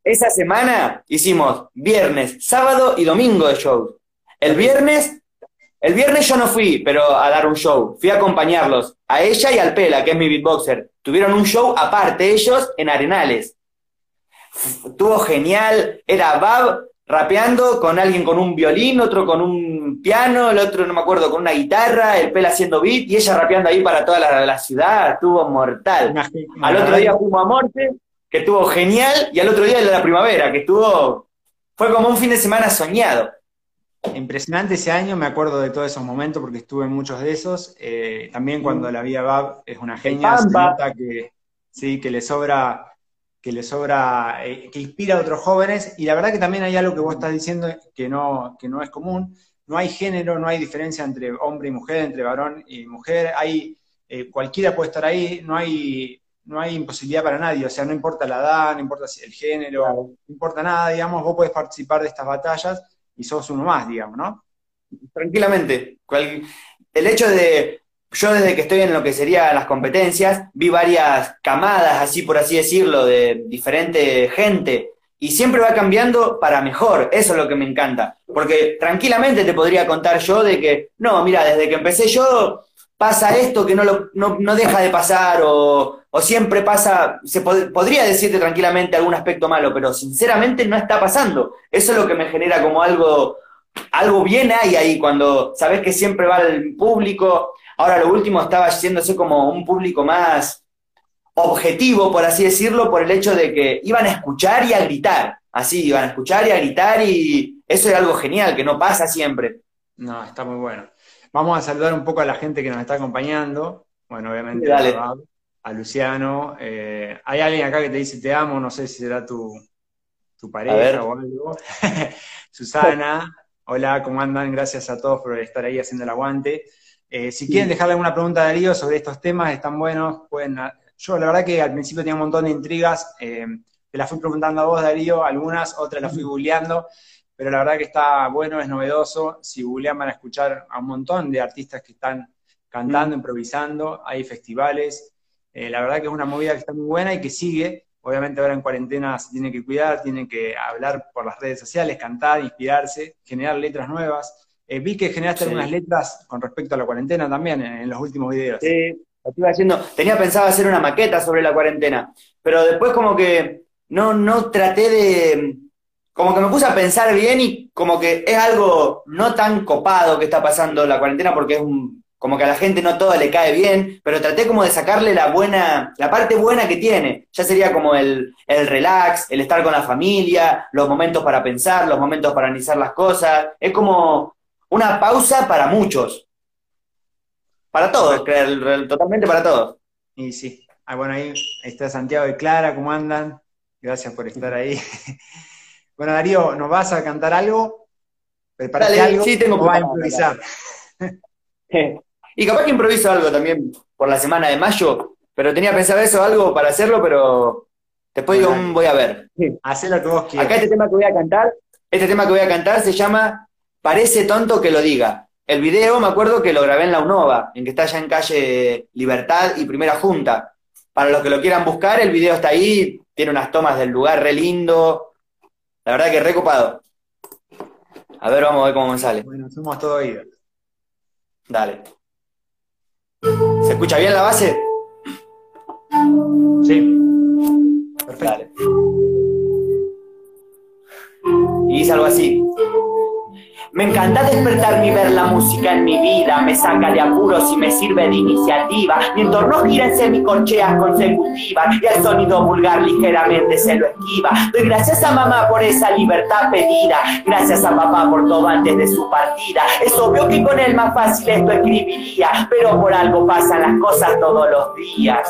esa semana hicimos viernes, sábado y domingo de shows. El viernes, el viernes yo no fui, pero a dar un show. Fui a acompañarlos, a ella y al Pela, que es mi beatboxer. Tuvieron un show aparte ellos en Arenales. Estuvo genial, era Bab rapeando con alguien con un violín, otro con un piano, el otro no me acuerdo, con una guitarra, el pel haciendo beat y ella rapeando ahí para toda la, ciudad, estuvo mortal. Al otro día fuimos a Morte, que estuvo genial, y al otro día de la primavera, que estuvo, fue como un fin de semana soñado. Impresionante ese año, me acuerdo de todos esos momentos porque estuve en muchos de esos. Eh, también cuando la vi a Bab es una genia, se que, sí, que le sobra que le sobra, eh, que inspira a otros jóvenes, y la verdad que también hay algo que vos estás diciendo que no, que no es común, no hay género, no hay diferencia entre hombre y mujer, entre varón y mujer, hay, eh, cualquiera puede estar ahí, no hay, no hay imposibilidad para nadie, o sea, no importa la edad, no importa el género, no importa nada, digamos, vos podés participar de estas batallas y sos uno más, digamos, ¿no? Tranquilamente. El hecho de, yo desde que estoy en lo que serían las competencias, vi varias camadas, así por así decirlo, de diferente gente. Y siempre va cambiando para mejor, eso es lo que me encanta. Porque tranquilamente te podría contar yo de que, no, mira, desde que empecé yo pasa esto que no, lo, no, deja de pasar o, o siempre pasa, se podría decirte tranquilamente algún aspecto malo, pero sinceramente no está pasando. Eso es lo que me genera como algo, algo bien hay ahí cuando sabes que siempre va el público, Ahora lo último estaba haciéndose como un público más objetivo, por así decirlo, por el hecho de que iban a escuchar y a gritar. Así, iban a escuchar y a gritar y eso es algo genial, que no pasa siempre. No, está muy bueno. Vamos a saludar un poco a la gente que nos está acompañando. Bueno, obviamente a, Luciano. Eh, hay alguien acá que te dice te amo, no sé si será tu, tu pareja o algo. Susana, hola, ¿cómo andan? Gracias a todos por estar ahí haciendo el aguante. Eh, si quieren dejarle alguna pregunta a Darío sobre estos temas, están buenos. Pueden, yo la verdad que al principio tenía un montón de intrigas, eh, te las fui preguntando a vos, Darío, algunas, otras las fui googleando, pero la verdad que está bueno, es novedoso. Si googlean van a escuchar a un montón de artistas que están cantando, improvisando, hay festivales. Eh, la verdad que es una movida que está muy buena y que sigue, Obviamente ahora en cuarentena se tiene que cuidar, tiene que hablar por las redes sociales, cantar, inspirarse, generar letras nuevas. Eh, vi que generaste algunas letras con respecto a la cuarentena también en, los últimos videos. Sí, lo estuve haciendo. Tenía pensado hacer una maqueta sobre la cuarentena, pero después como que no, no traté de... Como que me puse a pensar bien y como que es algo no tan copado que está pasando la cuarentena porque es un, como que a la gente no todo le cae bien, pero traté como de sacarle la buena, la parte buena que tiene. Ya sería como el, el relax, el estar con la familia, los momentos para pensar, los momentos para analizar las cosas. Es como una pausa para muchos. Para todos, totalmente para todos. Y sí. Ah, bueno, ahí está Santiago y Clara, ¿cómo andan? Gracias por estar ahí. bueno, Darío, ¿nos vas a cantar algo? ¿Preparaste algo? Sí, tengo que improvisar. Y capaz que improviso algo también por la semana de mayo, pero tenía pensado eso, algo para hacerlo, pero después digo, voy a ver. Hacé lo que vos quieras. Acá este tema que voy a cantar, este tema que voy a cantar se llama Parece tonto que lo diga. El video me acuerdo que lo grabé en la UNOVA, en que está allá en calle Libertad y Primera Junta. Para los que lo quieran buscar, el video está ahí, tiene unas tomas del lugar re lindo. La verdad que recopado. A ver, vamos a ver cómo me sale. Bueno, somos todo oídos. Dale. ¿Se escucha bien la base? Sí. Perfecto. Y dice algo así. Me encanta despertarme y ver la música en mi vida, me saca de apuros y me sirve de iniciativa. Mi entorno gira en semicorcheas consecutivas y el sonido vulgar ligeramente se lo esquiva. Doy gracias a mamá por esa libertad pedida, gracias a papá por todo antes de su partida. Es obvio que con él más fácil esto escribiría, pero por algo pasan las cosas todos los días.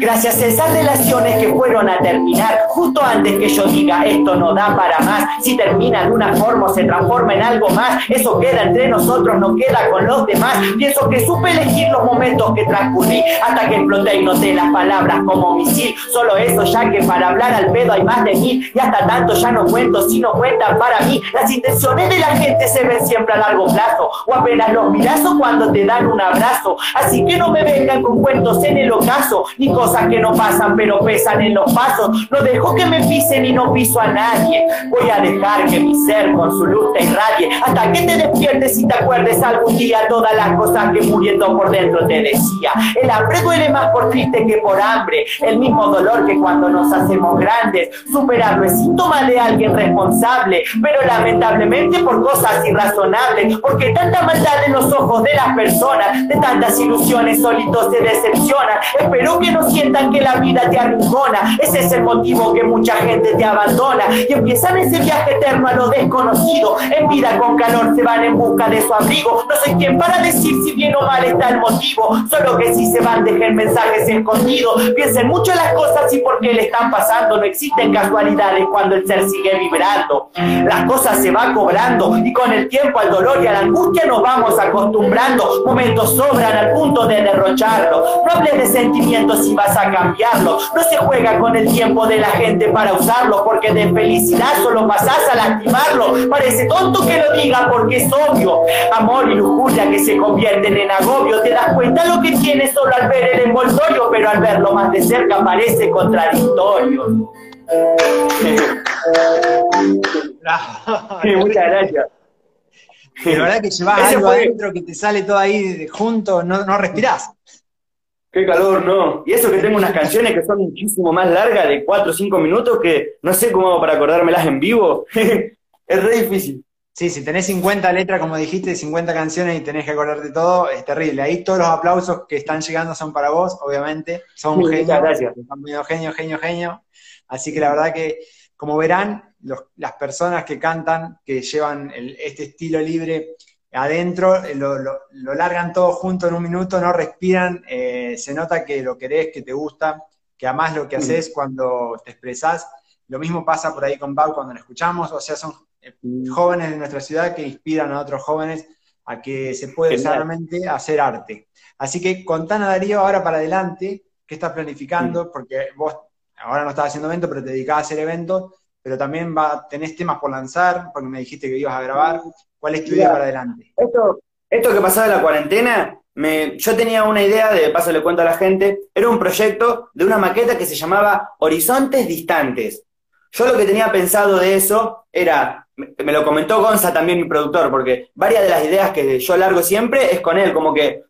Gracias a esas relaciones que fueron a terminar justo antes que yo diga esto no da para más. Si termina de una forma o se transforma en algo más, eso queda entre nosotros, no queda con los demás. Pienso que supe elegir los momentos que transcurrí hasta que exploté y noté las palabras como misil. Solo eso ya que para hablar al pedo hay más de mil y hasta tanto ya no cuento si no cuentan para mí. Las intenciones de la gente se ven siempre a largo plazo o apenas los mirazos cuando te dan un abrazo. Así que no me vengan con cuentos en el ocaso ni cosas que no pasan pero pesan en los pasos. No dejo que me pisen y no piso a nadie. Voy a dejar que mi ser con su luz te irradie hasta que te despiertes y te acuerdes algún día todas las cosas que muriendo por dentro te decía. El hambre duele más por triste que por hambre. El mismo dolor que cuando nos hacemos grandes. Superarlo es síntoma de alguien responsable, pero lamentablemente por cosas irrazonables. Porque tanta maldad en los ojos de las personas, de tantas ilusiones solitos se decepcionan. Espero que no sientan que la vida te arrincona. Ese es el motivo que mucha gente te abandona y empiezan ese viaje eterno a lo desconocido. En vida con calor se van en busca de su abrigo. No soy quien para decir si bien o mal está el motivo. Solo que si se van dejen mensajes escondidos. Piensen mucho las cosas y por qué le están pasando. No existen casualidades cuando el ser sigue vibrando. Las cosas se van cobrando y con el tiempo al dolor y a la angustia nos vamos acostumbrando. Momentos sobran al punto de derrocharlo. No hables de sentimientos si vas a cambiarlo. No se juega con el tiempo de la gente para usarlo, porque de felicidad solo pasás a lastimarlo. Parece tonto que lo diga porque es obvio. Amor y lujuria que se convierten en agobio. Te das cuenta lo que tienes solo al ver el envoltorio, pero al verlo más de cerca parece contradictorio. muchas gracias. La verdad que llevas algo adentro que te sale todo ahí junto, no, no respirás. Qué calor, ¿no? Y eso que tengo unas canciones que son muchísimo más largas, de 4 o 5 minutos, que no sé cómo hago para acordármelas en vivo. es re difícil. Sí, si tenés 50 letras, como dijiste, 50 canciones y tenés que acordarte todo, es terrible. Ahí todos los aplausos que están llegando son para vos, obviamente. Son un genio. Gracias. Son genio, genio, genio. Así que la verdad que, como verán, las personas que cantan, que llevan este estilo libre, adentro, eh, lo, lo, largan todo junto en un minuto, no respiran, eh, se nota que lo querés, que te gusta, que amás lo que mm. haces cuando te expresás. Lo mismo pasa por ahí con Pau cuando lo escuchamos, o sea, son eh, mm. jóvenes de nuestra ciudad que inspiran a otros jóvenes a que se puede solamente hacer arte. Así que contán a Darío ahora para adelante, qué estás planificando, mm. porque vos ahora no estás haciendo eventos, pero te dedicás a hacer eventos, pero también va, tenés temas por lanzar, porque me dijiste que ibas a grabar. ¿Cuál es tu idea para adelante? Esto, esto que pasaba en la cuarentena yo tenía una idea, de paso le cuento a la gente, era un proyecto de una maqueta que se llamaba Horizontes Distantes. Yo lo que tenía pensado de eso era, me lo comentó Gonza también, mi productor, porque varias de las ideas que yo largo siempre es con él, como que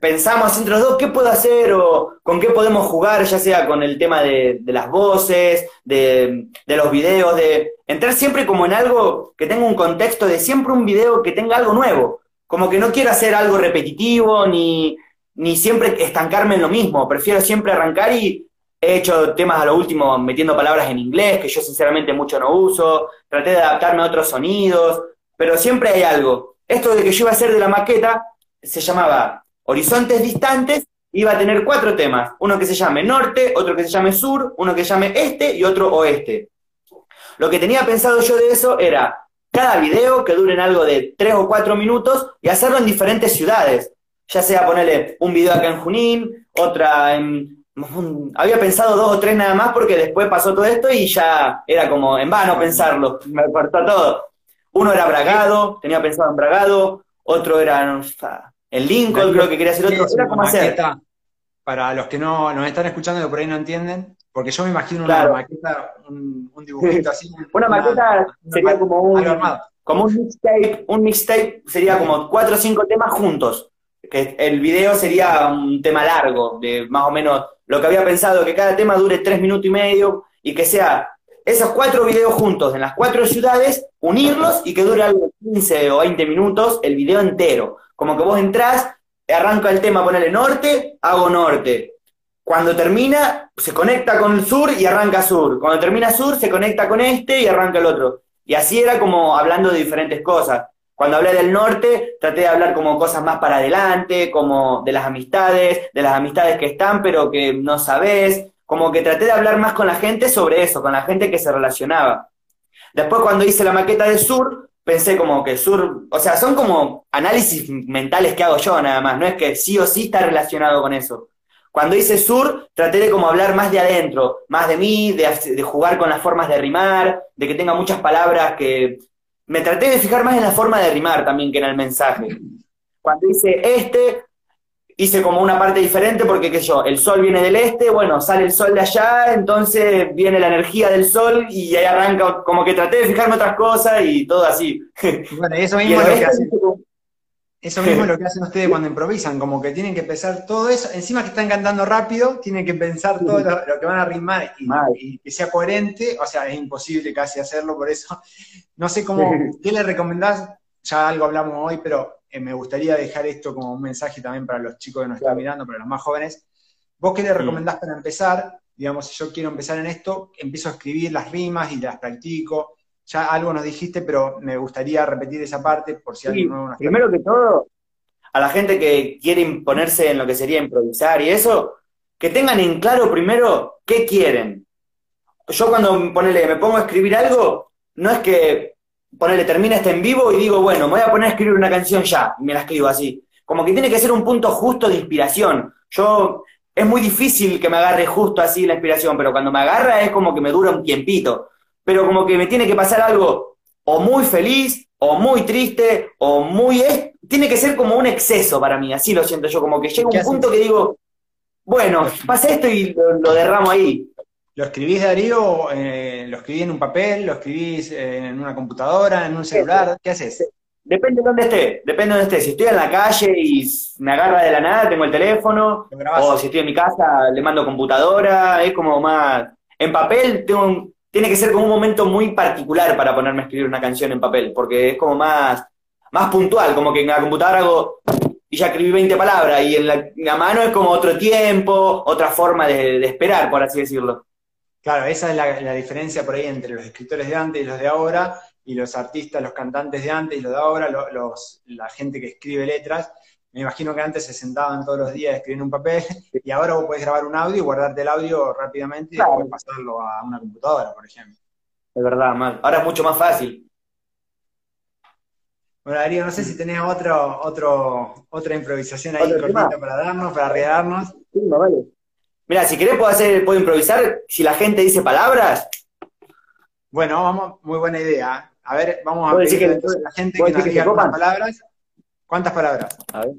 pensamos entre los dos qué puedo hacer o con qué podemos jugar, ya sea con el tema de, las voces, de, los videos, de entrar siempre como en algo que tenga un contexto de siempre un video que tenga algo nuevo. Como que no quiero hacer algo repetitivo ni, ni siempre estancarme en lo mismo. Prefiero siempre arrancar y he hecho temas a lo último metiendo palabras en inglés, que yo sinceramente mucho no uso. Traté de adaptarme a otros sonidos, pero siempre hay algo. Esto de que yo iba a hacer de la maqueta se llamaba Horizontes Distantes iba a tener cuatro temas. Uno que se llame norte, otro que se llame sur, uno que se llame este y otro oeste. Lo que tenía pensado yo de eso era cada video que duren algo de tres o cuatro minutos y hacerlo en diferentes ciudades. Ya sea ponerle un video acá en Junín, otra en... Había pensado dos o tres nada más porque después pasó todo esto y ya era como en vano pensarlo, me cortó todo. Uno era Bragado, tenía pensado en Bragado, otro era en Lincoln, creo que quería hacer otro. Era como hacer. Para los que no nos están escuchando y por ahí no entienden, porque yo me imagino una maqueta, un, dibujito así. una, maqueta sería como un, como un mixtape, un mixtape sería como cuatro o cinco temas juntos. Que el video sería un tema largo, de más o menos lo que había pensado, que cada tema dure tres minutos y medio y que sea esos cuatro videos juntos en las cuatro ciudades, unirlos y que dure algo de 15 o 20 minutos el video entero. Como que vos entrás, arranca el tema, ponele norte, hago norte. Cuando termina, se conecta con el sur y arranca sur. Cuando termina sur, se conecta con este y arranca el otro. Y así era como hablando de diferentes cosas. Cuando hablé del norte, traté de hablar como cosas más para adelante, como de las amistades, de las amistades que están pero que no sabes, como que traté de hablar más con la gente sobre eso, con la gente que se relacionaba. Después cuando hice la maqueta de sur, pensé como que sur, o sea, son como análisis mentales que hago yo nada más, no es que sí o sí está relacionado con eso. Cuando hice sur, traté de como hablar más de adentro, más de mí, de, jugar con las formas de rimar, de que tenga muchas palabras que... Me traté de fijar más en la forma de rimar también que en el mensaje. Cuando hice este, hice como una parte diferente porque, qué sé yo, el sol viene del este, bueno, sale el sol de allá, entonces viene la energía del sol y ahí arranca, como que traté de fijarme otras cosas y todo así. Bueno, eso mismo es lo que hacen. Eso mismo es lo que hacen ustedes cuando improvisan, como que tienen que pensar todo eso, encima que están cantando rápido, tienen que pensar todo lo, que van a rimar y, que sea coherente, o sea, es imposible casi hacerlo, por eso no sé cómo, ¿qué le recomendás? Ya algo hablamos hoy, pero eh, me gustaría dejar esto como un mensaje también para los chicos que nos están mirando, para los más jóvenes. ¿Vos qué le recomendás para empezar? Digamos, si yo quiero empezar en esto, empiezo a escribir las rimas y las practico, ya algo nos dijiste, pero me gustaría repetir esa parte por si alguien nuevo Primero que todo, a la gente que quiere imponerse en lo que sería improvisar y eso, que tengan en claro primero qué quieren. Yo cuando ponele, me pongo a escribir algo, no es que ponele, termina este en vivo y digo, bueno, me voy a poner a escribir una canción ya, y me la escribo así. Como que tiene que ser un punto justo de inspiración. Yo, es muy difícil que me agarre justo así la inspiración, pero cuando me agarra es como que me dura un tiempito pero como que me tiene que pasar algo o muy feliz, o muy triste, o muy... tiene que ser como un exceso para mí, así lo siento yo, como que llega un punto que digo, bueno, pasa esto y lo, derramo ahí. ¿Lo escribís, Darío? Eh, ¿Lo escribís en un papel? ¿Lo escribís en una computadora? ¿En un celular? ¿Qué haces? Depende de dónde esté, depende de dónde esté. Si estoy en la calle y me agarra de la nada, tengo el teléfono. O si estoy en mi casa, le mando computadora. Es como más. En papel tengo un, tiene que ser como un momento muy particular para ponerme a escribir una canción en papel, porque es como más, más puntual, como que en la computadora hago y ya escribí 20 palabras, y en la, mano es como otro tiempo, otra forma de, esperar, por así decirlo. Claro, esa es la, diferencia por ahí entre los escritores de antes y los de ahora, y los artistas, los cantantes de antes y los de ahora, los, la gente que escribe letras, me imagino que antes se sentaban todos los días a escribir un papel y ahora vos podés grabar un audio y guardarte el audio rápidamente y después pasarlo a una computadora, por ejemplo. Es verdad, mal. Ahora es mucho más fácil. Bueno, Darío, no sé si tenés otro, otro, otra improvisación ahí cortita para darnos, para redarnos. Sí, no vale. Mira, si querés puedo hacer, puedo improvisar si la gente dice palabras. Bueno, vamos, muy buena idea. A ver, vamos a pedir a la gente que nos diga palabras ¿Cuántas palabras? A ver.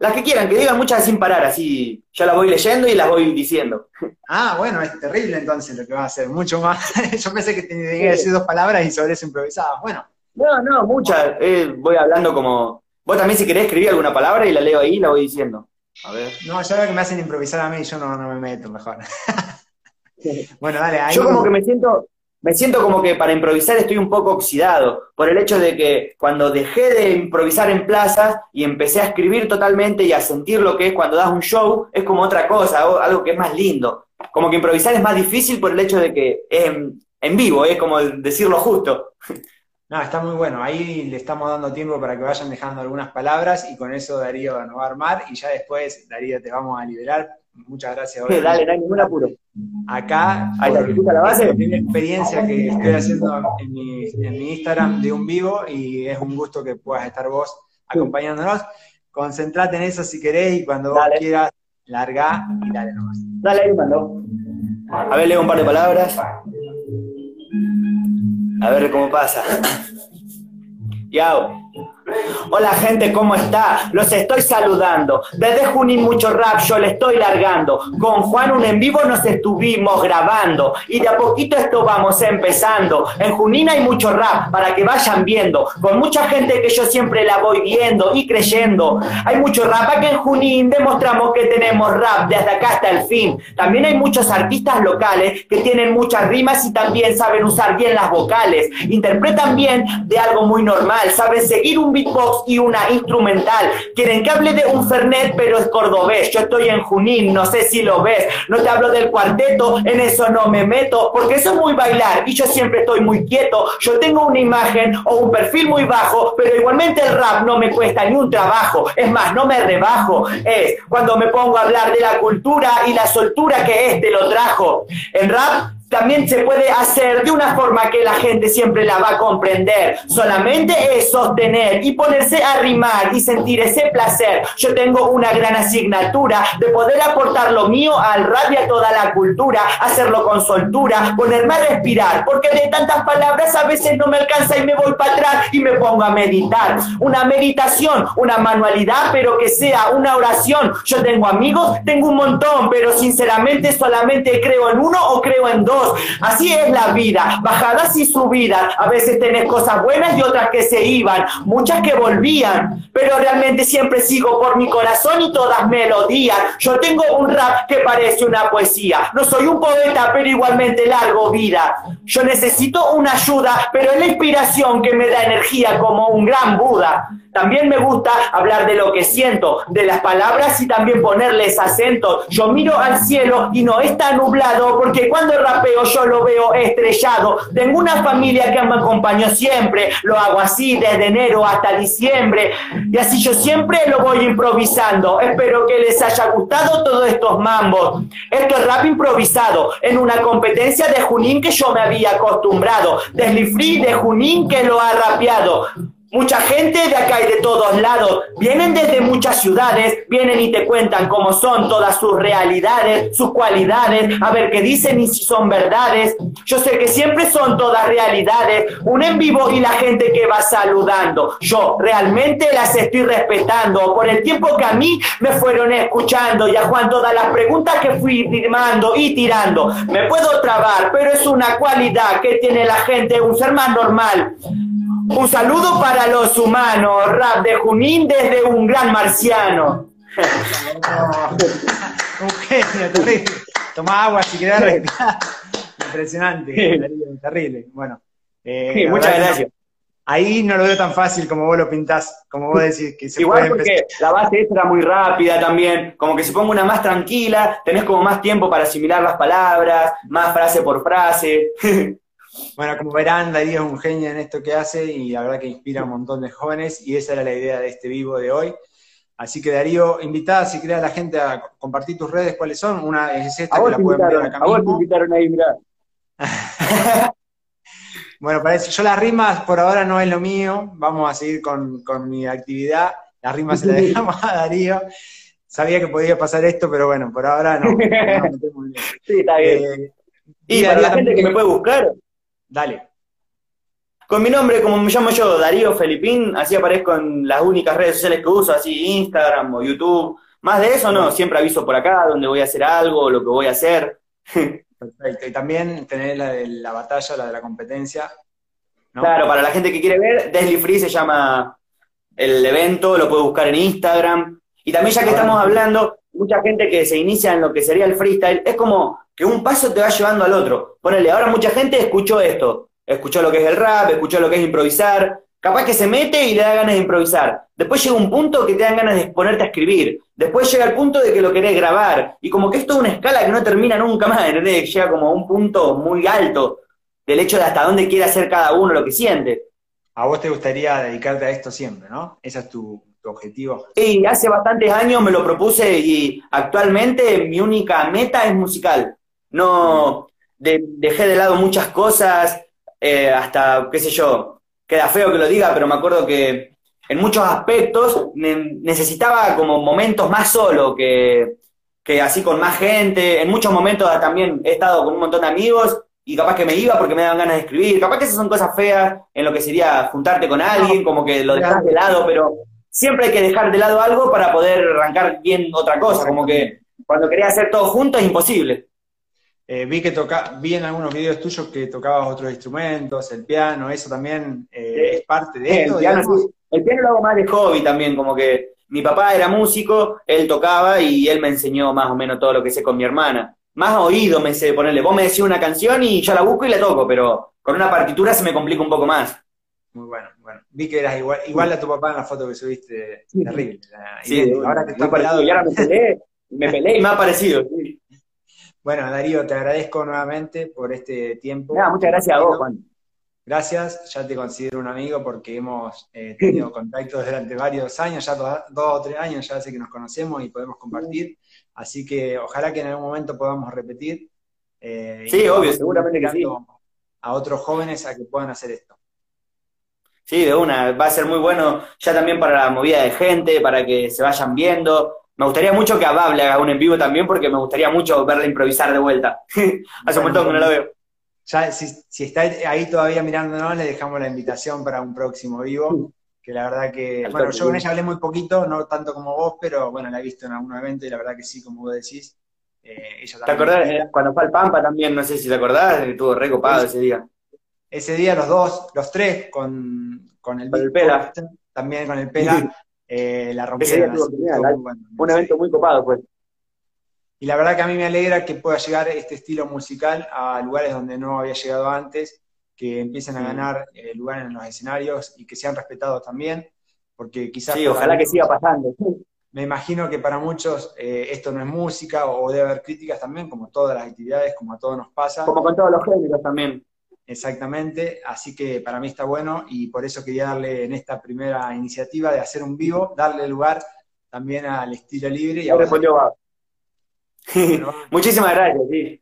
Las que quieran, que digan muchas sin parar, así yo las voy leyendo y las voy diciendo. Ah, bueno, es terrible entonces lo que va a hacer, mucho más. yo pensé que tenía que decir dos palabras y sobre eso improvisaba. Bueno. No, no, muchas. Eh, voy hablando como. Vos también, si querés escribir alguna palabra y la leo ahí, la voy diciendo. A ver. No, ya veo que me hacen improvisar a mí, yo no, no me meto mejor. bueno, dale, ahí. Yo como que me siento, me siento como que para improvisar estoy un poco oxidado, por el hecho de que cuando dejé de improvisar en plazas y empecé a escribir totalmente y a sentir lo que es cuando das un show, es como otra cosa, algo que es más lindo. Como que improvisar es más difícil por el hecho de que es en, vivo, es como decirlo justo. No, está muy bueno. Ahí le estamos dando tiempo para que vayan dejando algunas palabras y con eso Darío nos va a armar y ya después, Darío, te vamos a liberar Muchas gracias. dale, no hay ningún apuro. Acá, hay la, la base. la experiencia que estoy haciendo en mi, en mi, Instagram de un vivo y es un gusto que puedas estar vos acompañándonos. Concentrate en eso si querés y cuando vos quieras, larga y dale nomás. Dale ahí, mando. A ver, leo un par de palabras. A ver cómo pasa. Yao. Hola gente, ¿cómo está? Los estoy saludando. Desde Junín mucho rap yo le estoy largando. Con Juan un en vivo nos estuvimos grabando. Y de a poquito esto vamos empezando. En Junín hay mucho rap para que vayan viendo. Con mucha gente que yo siempre la voy viendo y creyendo. Hay mucho rap aquí en Junín. Demostramos que tenemos rap desde acá hasta el fin. También hay muchos artistas locales que tienen muchas rimas y también saben usar bien las vocales. Interpretan bien de algo muy normal. Saben seguir un beatbox y una instrumental. Quieren que hable de un Fernet, pero es cordobés. Yo estoy en Junín, no sé si lo ves. No te hablo del cuarteto, en eso no me meto, porque eso es muy bailar y yo siempre estoy muy quieto. Yo tengo una imagen o un perfil muy bajo, pero igualmente el rap no me cuesta ni un trabajo. Es más, no me rebajo. Es cuando me pongo a hablar de la cultura y la soltura que este lo trajo. En rap también se puede hacer de una forma que la gente siempre la va a comprender. Solamente es sostener y ponerse a rimar y sentir ese placer. Yo tengo una gran asignatura de poder aportar lo mío al rap y a toda la cultura, hacerlo con soltura, ponerme a respirar, porque de tantas palabras a veces no me alcanza y me voy para atrás y me pongo a meditar. Una meditación, una manualidad, pero que sea una oración. Yo tengo amigos, tengo un montón, pero sinceramente solamente creo en uno o creo en dos Así es la vida, bajadas y subidas. A veces tenés cosas buenas y otras que se iban, muchas que volvían, pero realmente siempre sigo por mi corazón y todas melodías. Yo tengo un rap que parece una poesía. No soy un poeta, pero igualmente largo vida. Yo necesito una ayuda, pero es la inspiración que me da energía como un gran Buda. También me gusta hablar de lo que siento, de las palabras y también ponerles acento. Yo miro al cielo y no está nublado porque cuando rapeo yo lo veo estrellado. Tengo una familia que me acompañó siempre. Lo hago así desde enero hasta diciembre. Y así yo siempre lo voy improvisando. Espero que les haya gustado todos estos mambos. Esto es rap improvisado en una competencia de Junín que yo me había acostumbrado. Desli Free de Junín que lo ha rapeado. Mucha gente de acá y de todos lados vienen desde muchas ciudades, vienen y te cuentan cómo son todas sus realidades, sus cualidades, a ver qué dicen y si son verdades. Yo sé que siempre son todas realidades, un en vivo y la gente que va saludando. Yo realmente las estoy respetando por el tiempo que a mí me fueron escuchando y a Juan todas las preguntas que fui firmando y tirando. Me puedo trabar, pero es una cualidad que tiene la gente, un ser más normal. Un saludo para los humanos, rap de Junín desde un gran marciano. un genio, terrible. Toma agua si querés respirar. Impresionante, terrible. Bueno. Eh, muchas gracias. Ahí no lo veo tan fácil como vos lo pintás, como vos decís que se Igual porque la base esta era muy rápida también, como que se ponga una más tranquila, tenés como más tiempo para asimilar las palabras, más frase por frase. Bueno, como verán, Darío es un genio en esto que hace y la verdad que inspira a un montón de jóvenes y esa era la idea de este vivo de hoy. Así que Darío, invitada si querés a la gente a compartir tus redes, ¿cuáles son? Una es esta que la pueden ver acá a vos te invitaron ahí, mirá. bueno, parece, yo las rimas por ahora no es lo mío, vamos a seguir con, mi actividad, las rimas se las dejamos a Darío. Sabía que podía pasar esto, pero bueno, por ahora no. sí, está bien. Eh, y, para la gente que me puede buscar, Dale. con mi nombre, como me llamo yo, Darío Felipín, así aparezco en las únicas redes sociales que uso, así Instagram o YouTube. Más de eso no, siempre aviso por acá donde voy a hacer algo, lo que voy a hacer. Perfecto. Y también tener la de la batalla, la de la competencia. Claro, para la gente que quiere ver, Desly Free se llama el evento, lo puede buscar en Instagram. Y también ya que estamos hablando, mucha gente que se inicia en lo que sería el freestyle, es como que un paso te va llevando al otro. Ponele, ahora mucha gente escuchó esto, escuchó lo que es el rap, escuchó lo que es improvisar, capaz que se mete y le da ganas de improvisar. Después llega un punto que te dan ganas de ponerte a escribir. Después llega el punto de que lo querés grabar. Y como que es toda una escala que no termina nunca más, ¿entendés? Llega como a un punto muy alto del hecho de hasta dónde quiere hacer cada uno lo que siente. A vos te gustaría dedicarte a esto siempre, ¿no? Ese es tu, objetivo. Sí, hace bastantes años me lo propuse y actualmente mi única meta es musical. No dejé de lado muchas cosas, eh, hasta, qué sé yo, queda feo que lo diga, pero me acuerdo que en muchos aspectos necesitaba como momentos más solo que, que así con más gente. En muchos momentos también he estado con un montón de amigos y capaz que me iba porque me daban ganas de escribir. Capaz que esas son cosas feas en lo que sería juntarte con alguien, como que lo dejas de lado, pero siempre hay que dejar de lado algo para poder arrancar bien otra cosa. Como que cuando quería hacer todo junto es imposible. Eh, vi que toca, vi en algunos videos tuyos que tocabas otros instrumentos, el piano, eso también eh, es parte de esto. El piano, el piano lo hago más de hobby también, como que mi papá era músico, él tocaba y él me enseñó más o menos todo lo que sé con mi hermana. Más oído me sé ponerle, vos me decís una canción y yo la busco y la toco, pero con una partitura se me complica un poco más. Muy bueno, bueno. Vi que eras igual, igual a tu papá en la foto que subiste, terrible. Sí, ahora que está parado y ahora me peleé, me peleé y me ha parecido. Sí. Bueno, Darío, te agradezco nuevamente por este tiempo. muchas gracias a vos, Juan. Gracias, ya te considero un amigo porque hemos eh, tenido contacto durante varios años, ya dos, o tres años, ya sé que nos conocemos y podemos compartir. Así que ojalá que en algún momento podamos repetir. Eh, sí, obvio, seguramente que sí. A otros jóvenes a que puedan hacer esto. Sí, de una, va a ser muy bueno ya también para la movida de gente, para que se vayan viendo, me gustaría mucho que a Bable haga un en vivo también, porque me gustaría mucho verla improvisar de vuelta. Hace un montón que no la veo. Ya, si, está ahí todavía mirándonos, le dejamos la invitación para un próximo vivo. Que la verdad que, bueno, yo con ella hablé muy poquito, no tanto como vos, pero bueno, la he visto en algún evento y la verdad que sí, como vos decís. Eh, ¿Te acordás eh, cuando fue al Pampa también? No sé si te acordás, estuvo recopado ese día. Ese día los dos, los tres, con, con el, con el Pela. También con el Pela. Eh, la rompieron. un evento muy copado, pues. Y la verdad que a mí me alegra que pueda llegar este estilo musical a lugares donde no había llegado antes, que empiecen a ganar eh, lugares en los escenarios y que sean respetados también, porque quizás... Sí, ojalá que siga pasando. Me imagino que para muchos eh, esto no es música o debe haber críticas también, como todas las actividades, como a todos nos pasa. Como con todos los géneros también. Exactamente, así que para mí está bueno y por eso quería darle en esta primera iniciativa de hacer un vivo, darle lugar también al estilo libre. Y Muchísimas gracias, sí.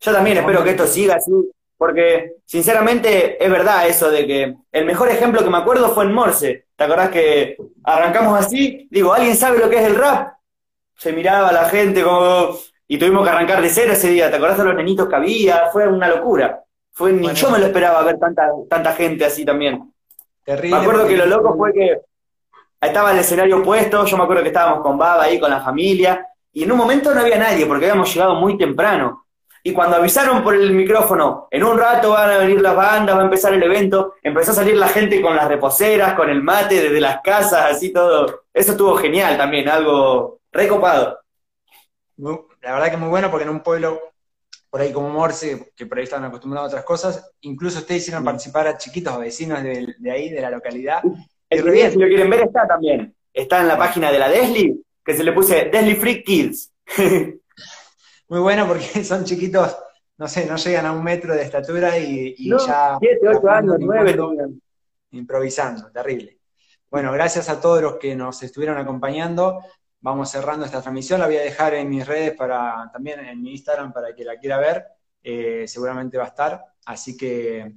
Yo también espero que esto siga así, porque sinceramente es verdad eso de que el mejor ejemplo que me acuerdo fue en Morse. ¿Te acordás que arrancamos así? Digo, ¿alguien sabe lo que es el rap? Se miraba la gente como... Y tuvimos que arrancar de cero ese día. ¿Te acordás de los nenitos que había? Fue una locura. Fue, ni yo me lo esperaba ver tanta, tanta gente así también. me acuerdo que lo loco fue que estaba el escenario puesto, yo me acuerdo que estábamos con Baba ahí, con la familia, y en un momento no había nadie, porque habíamos llegado muy temprano. Y cuando avisaron por el micrófono, en un rato van a venir las bandas, va a empezar el evento, empezó a salir la gente con las reposeras, con el mate desde las casas, así todo. Eso estuvo genial también, algo recopado. La verdad que muy bueno, porque en un pueblo por ahí como Morse, que por ahí están acostumbrados a otras cosas, incluso ustedes hicieron participar a chiquitos vecinos de, ahí, de la localidad. El video, si lo quieren ver, está también. Está en la página de la Desli, que se le puse Desli Free Kids. Muy bueno porque son chiquitos, no sé, no llegan a un metro de estatura y, ya... Siete, ocho años, nueve. Improvisando, terrible. Bueno, gracias a todos los que nos estuvieron acompañando vamos cerrando esta transmisión. La voy a dejar en mis redes para también en mi Instagram para que la quiera ver. Eh, seguramente va a estar. Así que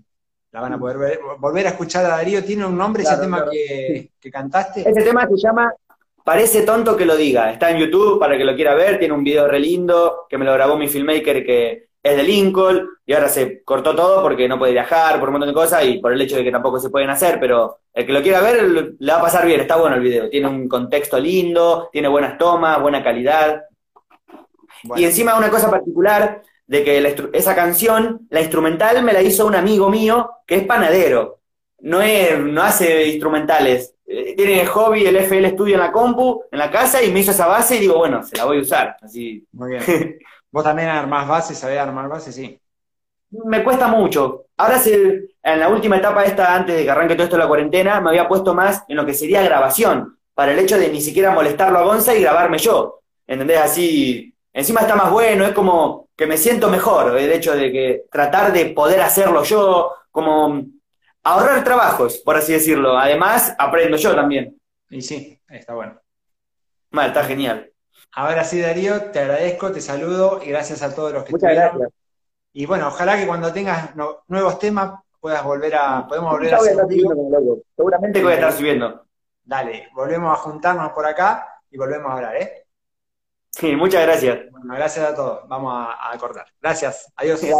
la van a poder ver. Volver a escuchar a Darío. ¿Tiene un nombre ese tema que, cantaste? Ese tema se llama Parece tonto que lo diga. Está en YouTube para que lo quiera ver. Tiene un video re lindo que me lo grabó mi filmmaker que es de Lincoln y ahora se cortó todo porque no puede viajar, por un montón de cosas y por el hecho de que tampoco se pueden hacer, pero el que lo quiera ver le va a pasar bien, está bueno el video, tiene un contexto lindo, tiene buenas tomas, buena calidad. Y encima una cosa particular de que esa canción, la instrumental me la hizo un amigo mío que es panadero, no, es, no hace instrumentales, eh, tiene hobby el FL Studio en la compu, en la casa, y me hizo esa base y digo, bueno, se la voy a usar. Así. Muy bien. ¿Vos también armás bases, sabés armar bases? Sí. Me cuesta mucho. Ahora, en la última etapa esta, antes de que arranque todo esto de la cuarentena, me había puesto más en lo que sería grabación, para el hecho de ni siquiera molestarlo a Gonza y grabarme yo. ¿Entendés? Así, encima está más bueno, es como que me siento mejor, el hecho de que tratar de poder hacerlo yo, como ahorrar trabajos, por así decirlo. Además, aprendo yo también. Y sí, está bueno. Mal, está genial. Ahora sí, Darío, te agradezco, te saludo y gracias a todos los que Muchas gracias. Y bueno, ojalá que cuando tengas nuevos temas puedas volver a, podemos volver a hacer Seguramente que voy a estar subiendo. Dale, volvemos a juntarnos por acá y volvemos a hablar, ¿eh? Sí, muchas gracias. Bueno, gracias a todos. Vamos a, a cortar. Gracias. Adiós. Sí,